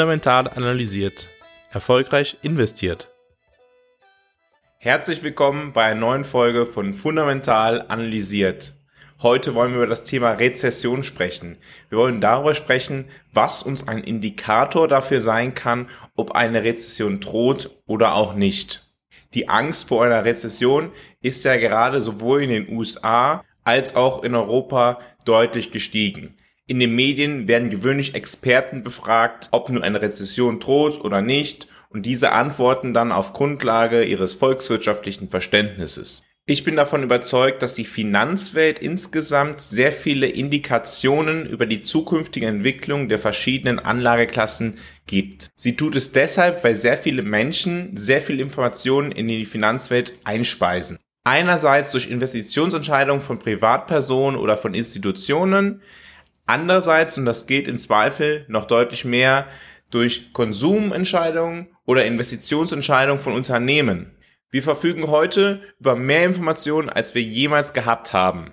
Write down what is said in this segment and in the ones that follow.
Fundamental analysiert. Erfolgreich investiert. Herzlich willkommen bei einer neuen Folge von Fundamental analysiert. Heute wollen wir über das Thema Rezession sprechen. Wir wollen darüber sprechen, was uns ein Indikator dafür sein kann, ob eine Rezession droht oder auch nicht. Die Angst vor einer Rezession ist ja gerade sowohl in den USA als auch in Europa deutlich gestiegen. In den Medien werden gewöhnlich Experten befragt, ob nun eine Rezession droht oder nicht, und diese antworten dann auf Grundlage ihres volkswirtschaftlichen Verständnisses. Ich bin davon überzeugt, dass die Finanzwelt insgesamt sehr viele Indikationen über die zukünftige Entwicklung der verschiedenen Anlageklassen gibt. Sie tut es deshalb, weil sehr viele Menschen sehr viel Informationen in die Finanzwelt einspeisen. Einerseits durch Investitionsentscheidungen von Privatpersonen oder von Institutionen, Andererseits, und das geht in Zweifel noch deutlich mehr durch Konsumentscheidungen oder Investitionsentscheidungen von Unternehmen. Wir verfügen heute über mehr Informationen, als wir jemals gehabt haben.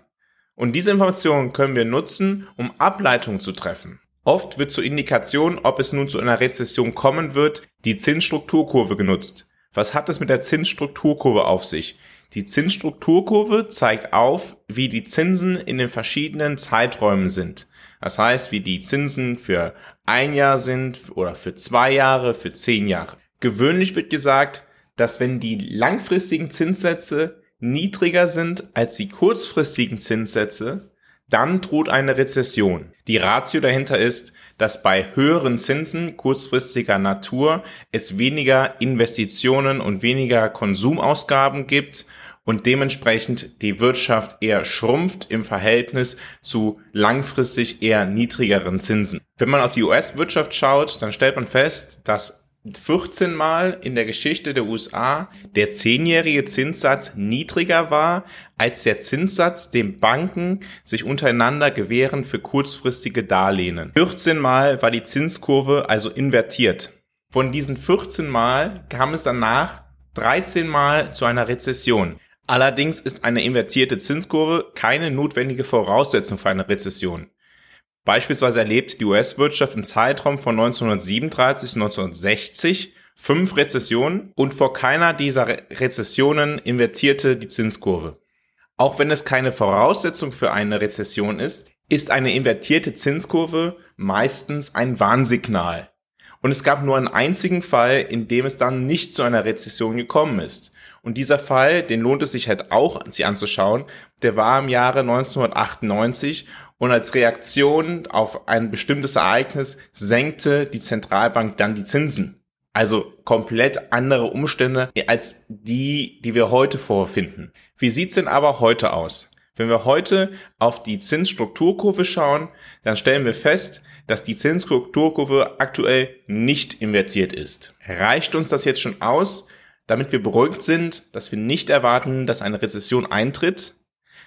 Und diese Informationen können wir nutzen, um Ableitungen zu treffen. Oft wird zur Indikation, ob es nun zu einer Rezession kommen wird, die Zinsstrukturkurve genutzt. Was hat es mit der Zinsstrukturkurve auf sich? Die Zinsstrukturkurve zeigt auf, wie die Zinsen in den verschiedenen Zeiträumen sind. Das heißt, wie die Zinsen für ein Jahr sind oder für zwei Jahre, für zehn Jahre. Gewöhnlich wird gesagt, dass wenn die langfristigen Zinssätze niedriger sind als die kurzfristigen Zinssätze, dann droht eine Rezession. Die Ratio dahinter ist, dass bei höheren Zinsen kurzfristiger Natur es weniger Investitionen und weniger Konsumausgaben gibt und dementsprechend die Wirtschaft eher schrumpft im Verhältnis zu langfristig eher niedrigeren Zinsen. Wenn man auf die US-Wirtschaft schaut, dann stellt man fest, dass 14 Mal in der Geschichte der USA der zehnjährige Zinssatz niedriger war als der Zinssatz, den Banken sich untereinander gewähren für kurzfristige Darlehen. 14 Mal war die Zinskurve also invertiert. Von diesen 14 Mal kam es danach 13 Mal zu einer Rezession. Allerdings ist eine invertierte Zinskurve keine notwendige Voraussetzung für eine Rezession. Beispielsweise erlebt die US-Wirtschaft im Zeitraum von 1937 bis 1960 fünf Rezessionen und vor keiner dieser Rezessionen invertierte die Zinskurve. Auch wenn es keine Voraussetzung für eine Rezession ist, ist eine invertierte Zinskurve meistens ein Warnsignal. Und es gab nur einen einzigen Fall, in dem es dann nicht zu einer Rezession gekommen ist. Und dieser Fall, den lohnt es sich halt auch, sich anzuschauen, der war im Jahre 1998 und als Reaktion auf ein bestimmtes Ereignis senkte die Zentralbank dann die Zinsen. Also komplett andere Umstände als die, die wir heute vorfinden. Wie sieht's denn aber heute aus? Wenn wir heute auf die Zinsstrukturkurve schauen, dann stellen wir fest, dass die Zinsstrukturkurve aktuell nicht invertiert ist. Reicht uns das jetzt schon aus, damit wir beruhigt sind, dass wir nicht erwarten, dass eine Rezession eintritt.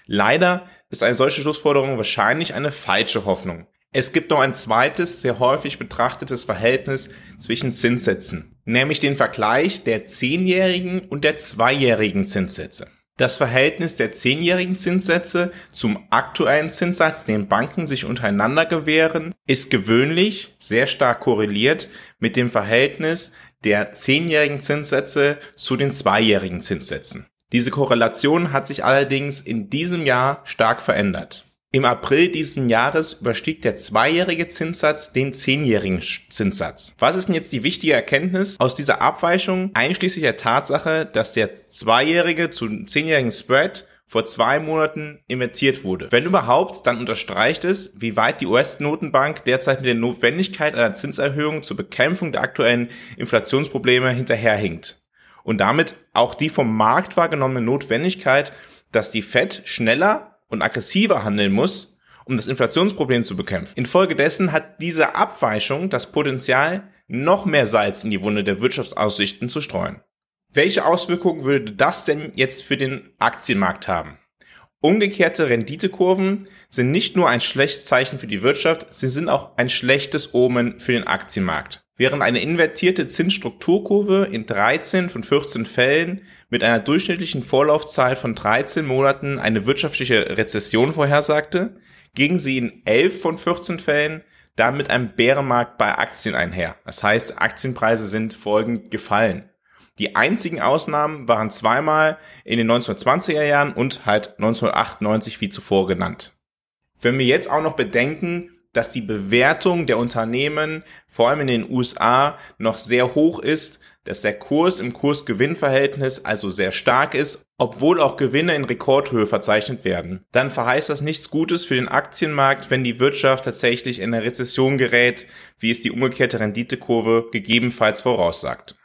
Leider ist eine solche Schlussforderung wahrscheinlich eine falsche Hoffnung. Es gibt noch ein zweites, sehr häufig betrachtetes Verhältnis zwischen Zinssätzen, nämlich den Vergleich der zehnjährigen und der zweijährigen Zinssätze. Das Verhältnis der zehnjährigen Zinssätze zum aktuellen Zinssatz, den Banken sich untereinander gewähren, ist gewöhnlich sehr stark korreliert mit dem Verhältnis der zehnjährigen Zinssätze zu den zweijährigen Zinssätzen. Diese Korrelation hat sich allerdings in diesem Jahr stark verändert. Im April diesen Jahres überstieg der zweijährige Zinssatz den zehnjährigen Zinssatz. Was ist denn jetzt die wichtige Erkenntnis aus dieser Abweichung, einschließlich der Tatsache, dass der zweijährige zu zehnjährigen Spread vor zwei Monaten invertiert wurde. Wenn überhaupt, dann unterstreicht es, wie weit die US-Notenbank derzeit mit der Notwendigkeit einer Zinserhöhung zur Bekämpfung der aktuellen Inflationsprobleme hinterherhinkt. Und damit auch die vom Markt wahrgenommene Notwendigkeit, dass die Fed schneller und aggressiver handeln muss, um das Inflationsproblem zu bekämpfen. Infolgedessen hat diese Abweichung das Potenzial, noch mehr Salz in die Wunde der Wirtschaftsaussichten zu streuen. Welche Auswirkungen würde das denn jetzt für den Aktienmarkt haben? Umgekehrte Renditekurven sind nicht nur ein schlechtes Zeichen für die Wirtschaft, sie sind auch ein schlechtes Omen für den Aktienmarkt. Während eine invertierte Zinsstrukturkurve in 13 von 14 Fällen mit einer durchschnittlichen Vorlaufzeit von 13 Monaten eine wirtschaftliche Rezession vorhersagte, ging sie in 11 von 14 Fällen dann mit einem Bärenmarkt bei Aktien einher. Das heißt, Aktienpreise sind folgend gefallen. Die einzigen Ausnahmen waren zweimal in den 1920er Jahren und halt 1998 wie zuvor genannt. Wenn wir jetzt auch noch bedenken, dass die Bewertung der Unternehmen vor allem in den USA noch sehr hoch ist, dass der Kurs im Kurs-Gewinn-Verhältnis also sehr stark ist, obwohl auch Gewinne in Rekordhöhe verzeichnet werden. Dann verheißt das nichts Gutes für den Aktienmarkt, wenn die Wirtschaft tatsächlich in eine Rezession gerät, wie es die umgekehrte Renditekurve gegebenenfalls voraussagt.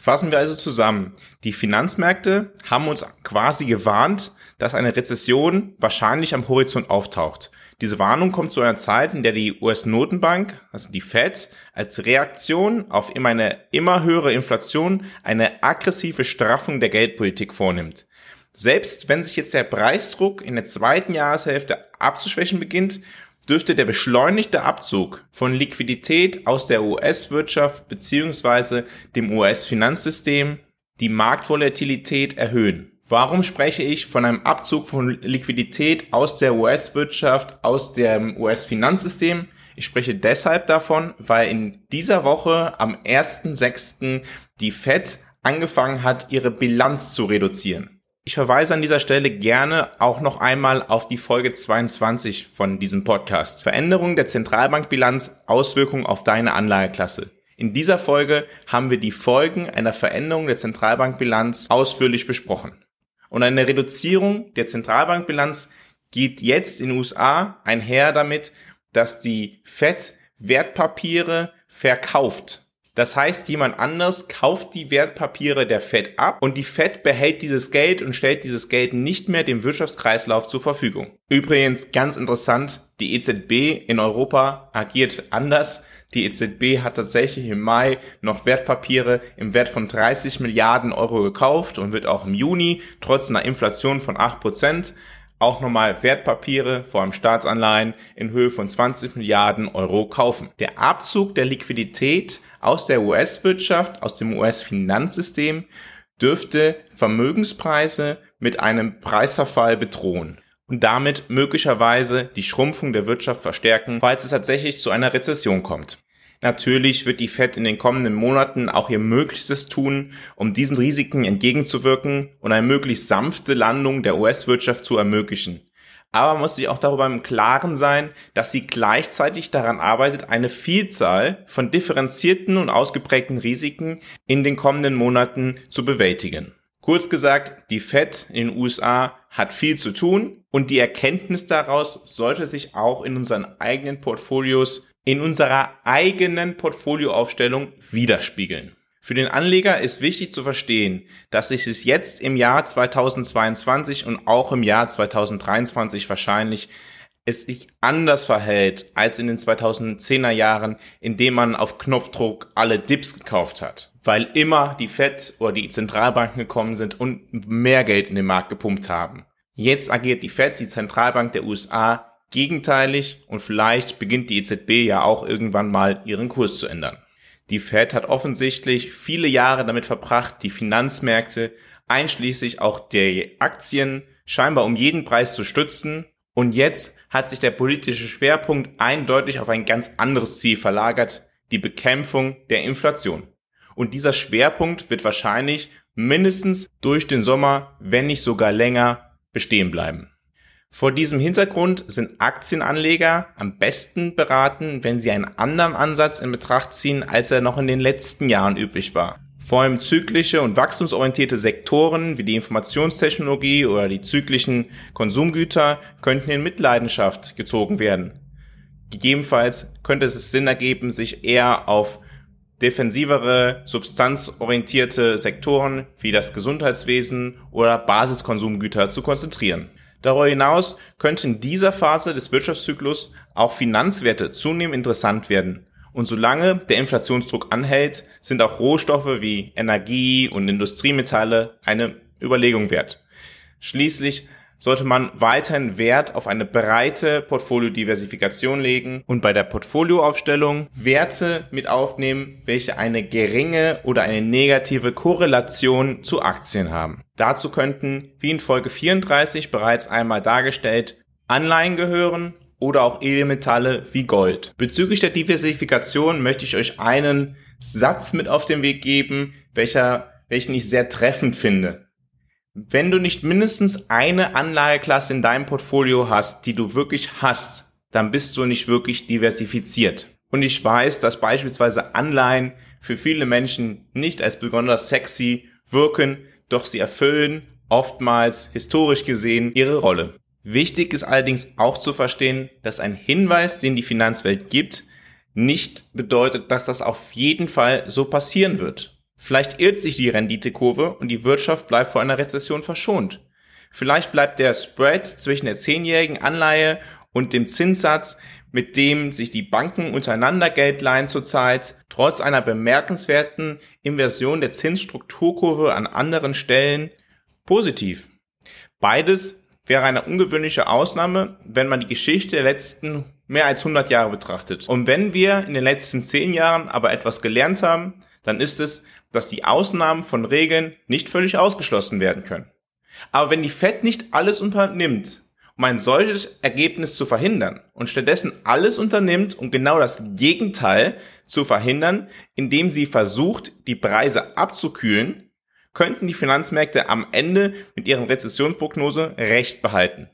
Fassen wir also zusammen. Die Finanzmärkte haben uns quasi gewarnt, dass eine Rezession wahrscheinlich am Horizont auftaucht. Diese Warnung kommt zu einer Zeit, in der die US-Notenbank, also die Fed, als Reaktion auf immer eine immer höhere Inflation eine aggressive Straffung der Geldpolitik vornimmt. Selbst wenn sich jetzt der Preisdruck in der zweiten Jahreshälfte abzuschwächen beginnt, dürfte der beschleunigte Abzug von Liquidität aus der US-Wirtschaft bzw. dem US-Finanzsystem die Marktvolatilität erhöhen. Warum spreche ich von einem Abzug von Liquidität aus der US-Wirtschaft, aus dem US-Finanzsystem? Ich spreche deshalb davon, weil in dieser Woche am 1.6. die Fed angefangen hat, ihre Bilanz zu reduzieren. Ich verweise an dieser Stelle gerne auch noch einmal auf die Folge 22 von diesem Podcast. Veränderung der Zentralbankbilanz, Auswirkungen auf deine Anlageklasse. In dieser Folge haben wir die Folgen einer Veränderung der Zentralbankbilanz ausführlich besprochen. Und eine Reduzierung der Zentralbankbilanz geht jetzt in den USA einher damit, dass die Fed Wertpapiere verkauft. Das heißt, jemand anders kauft die Wertpapiere der Fed ab und die Fed behält dieses Geld und stellt dieses Geld nicht mehr dem Wirtschaftskreislauf zur Verfügung. Übrigens ganz interessant, die EZB in Europa agiert anders. Die EZB hat tatsächlich im Mai noch Wertpapiere im Wert von 30 Milliarden Euro gekauft und wird auch im Juni trotz einer Inflation von 8 Prozent auch nochmal Wertpapiere, vor allem Staatsanleihen, in Höhe von 20 Milliarden Euro kaufen. Der Abzug der Liquidität aus der US-Wirtschaft, aus dem US-Finanzsystem, dürfte Vermögenspreise mit einem Preisverfall bedrohen und damit möglicherweise die Schrumpfung der Wirtschaft verstärken, falls es tatsächlich zu einer Rezession kommt. Natürlich wird die Fed in den kommenden Monaten auch ihr Möglichstes tun, um diesen Risiken entgegenzuwirken und eine möglichst sanfte Landung der US-Wirtschaft zu ermöglichen. Aber man muss sich auch darüber im Klaren sein, dass sie gleichzeitig daran arbeitet, eine Vielzahl von differenzierten und ausgeprägten Risiken in den kommenden Monaten zu bewältigen. Kurz gesagt, die Fed in den USA hat viel zu tun und die Erkenntnis daraus sollte sich auch in unseren eigenen Portfolios in unserer eigenen Portfolioaufstellung widerspiegeln. Für den Anleger ist wichtig zu verstehen, dass sich es jetzt im Jahr 2022 und auch im Jahr 2023 wahrscheinlich es sich anders verhält als in den 2010er Jahren, in dem man auf Knopfdruck alle Dips gekauft hat, weil immer die Fed oder die Zentralbanken gekommen sind und mehr Geld in den Markt gepumpt haben. Jetzt agiert die Fed, die Zentralbank der USA, gegenteilig und vielleicht beginnt die EZB ja auch irgendwann mal ihren Kurs zu ändern. Die Fed hat offensichtlich viele Jahre damit verbracht, die Finanzmärkte einschließlich auch der Aktien scheinbar um jeden Preis zu stützen und jetzt hat sich der politische Schwerpunkt eindeutig auf ein ganz anderes Ziel verlagert, die Bekämpfung der Inflation. Und dieser Schwerpunkt wird wahrscheinlich mindestens durch den Sommer, wenn nicht sogar länger, bestehen bleiben. Vor diesem Hintergrund sind Aktienanleger am besten beraten, wenn sie einen anderen Ansatz in Betracht ziehen, als er noch in den letzten Jahren üblich war. Vor allem zyklische und wachstumsorientierte Sektoren wie die Informationstechnologie oder die zyklischen Konsumgüter könnten in Mitleidenschaft gezogen werden. Gegebenenfalls könnte es Sinn ergeben, sich eher auf defensivere, substanzorientierte Sektoren wie das Gesundheitswesen oder Basiskonsumgüter zu konzentrieren. Darüber hinaus könnte in dieser Phase des Wirtschaftszyklus auch Finanzwerte zunehmend interessant werden. Und solange der Inflationsdruck anhält, sind auch Rohstoffe wie Energie und Industriemetalle eine Überlegung wert. Schließlich sollte man weiterhin Wert auf eine breite Portfoliodiversifikation legen und bei der Portfolioaufstellung Werte mit aufnehmen, welche eine geringe oder eine negative Korrelation zu Aktien haben. Dazu könnten, wie in Folge 34 bereits einmal dargestellt, Anleihen gehören oder auch Edelmetalle wie Gold. Bezüglich der Diversifikation möchte ich euch einen Satz mit auf den Weg geben, welcher, welchen ich sehr treffend finde. Wenn du nicht mindestens eine Anlageklasse in deinem Portfolio hast, die du wirklich hast, dann bist du nicht wirklich diversifiziert. Und ich weiß, dass beispielsweise Anleihen für viele Menschen nicht als besonders sexy wirken, doch sie erfüllen oftmals historisch gesehen ihre Rolle. Wichtig ist allerdings auch zu verstehen, dass ein Hinweis, den die Finanzwelt gibt, nicht bedeutet, dass das auf jeden Fall so passieren wird. Vielleicht irrt sich die Renditekurve und die Wirtschaft bleibt vor einer Rezession verschont. Vielleicht bleibt der Spread zwischen der zehnjährigen Anleihe und dem Zinssatz, mit dem sich die Banken untereinander Geld leihen zurzeit, trotz einer bemerkenswerten Inversion der Zinsstrukturkurve an anderen Stellen positiv. Beides wäre eine ungewöhnliche Ausnahme, wenn man die Geschichte der letzten mehr als 100 Jahre betrachtet. Und wenn wir in den letzten 10 Jahren aber etwas gelernt haben, dann ist es, dass die Ausnahmen von Regeln nicht völlig ausgeschlossen werden können. Aber wenn die Fed nicht alles unternimmt, um ein solches Ergebnis zu verhindern und stattdessen alles unternimmt, um genau das Gegenteil zu verhindern, indem sie versucht, die Preise abzukühlen, könnten die Finanzmärkte am Ende mit ihren Rezessionsprognose recht behalten.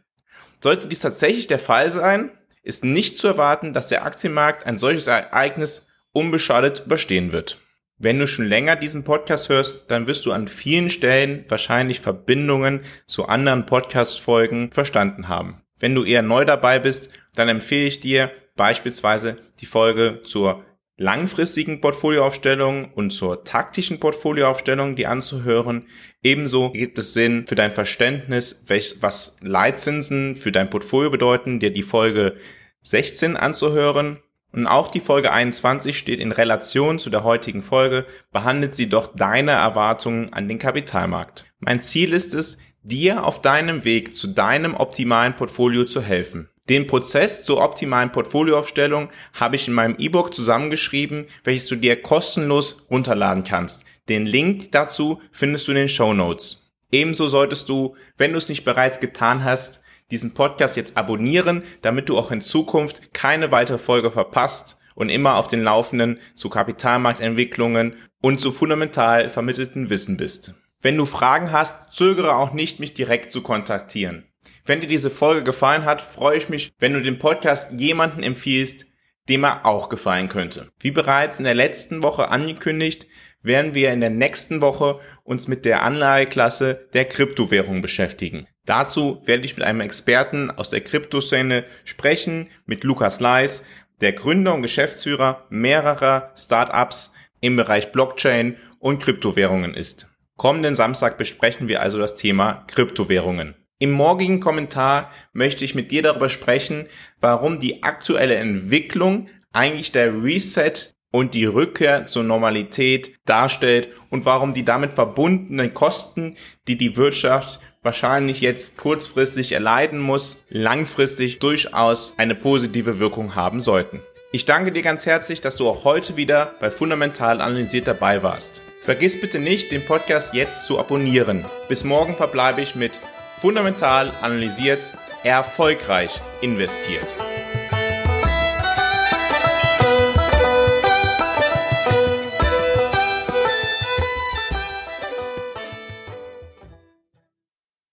Sollte dies tatsächlich der Fall sein, ist nicht zu erwarten, dass der Aktienmarkt ein solches Ereignis unbeschadet überstehen wird. Wenn du schon länger diesen Podcast hörst, dann wirst du an vielen Stellen wahrscheinlich Verbindungen zu anderen Podcast-Folgen verstanden haben. Wenn du eher neu dabei bist, dann empfehle ich dir beispielsweise die Folge zur langfristigen Portfolioaufstellung und zur taktischen Portfolioaufstellung die anzuhören. Ebenso gibt es Sinn für dein Verständnis, was Leitzinsen für dein Portfolio bedeuten, dir die Folge 16 anzuhören und auch die Folge 21 steht in Relation zu der heutigen Folge, behandelt sie doch deine Erwartungen an den Kapitalmarkt. Mein Ziel ist es, dir auf deinem Weg zu deinem optimalen Portfolio zu helfen. Den Prozess zur optimalen Portfolioaufstellung habe ich in meinem E-Book zusammengeschrieben, welches du dir kostenlos runterladen kannst. Den Link dazu findest du in den Show Notes. Ebenso solltest du, wenn du es nicht bereits getan hast, diesen Podcast jetzt abonnieren, damit du auch in Zukunft keine weitere Folge verpasst und immer auf den Laufenden zu Kapitalmarktentwicklungen und zu fundamental vermittelten Wissen bist. Wenn du Fragen hast, zögere auch nicht, mich direkt zu kontaktieren. Wenn dir diese Folge gefallen hat, freue ich mich, wenn du den Podcast jemanden empfiehlst, dem er auch gefallen könnte. Wie bereits in der letzten Woche angekündigt, werden wir in der nächsten Woche uns mit der Anlageklasse der Kryptowährung beschäftigen. Dazu werde ich mit einem Experten aus der Kryptoszene sprechen, mit Lukas Leis, der Gründer und Geschäftsführer mehrerer Startups im Bereich Blockchain und Kryptowährungen ist. Kommenden Samstag besprechen wir also das Thema Kryptowährungen. Im morgigen Kommentar möchte ich mit dir darüber sprechen, warum die aktuelle Entwicklung eigentlich der Reset und die Rückkehr zur Normalität darstellt und warum die damit verbundenen Kosten, die die Wirtschaft wahrscheinlich jetzt kurzfristig erleiden muss, langfristig durchaus eine positive Wirkung haben sollten. Ich danke dir ganz herzlich, dass du auch heute wieder bei Fundamental Analysiert dabei warst. Vergiss bitte nicht, den Podcast jetzt zu abonnieren. Bis morgen verbleibe ich mit Fundamental Analysiert, erfolgreich investiert.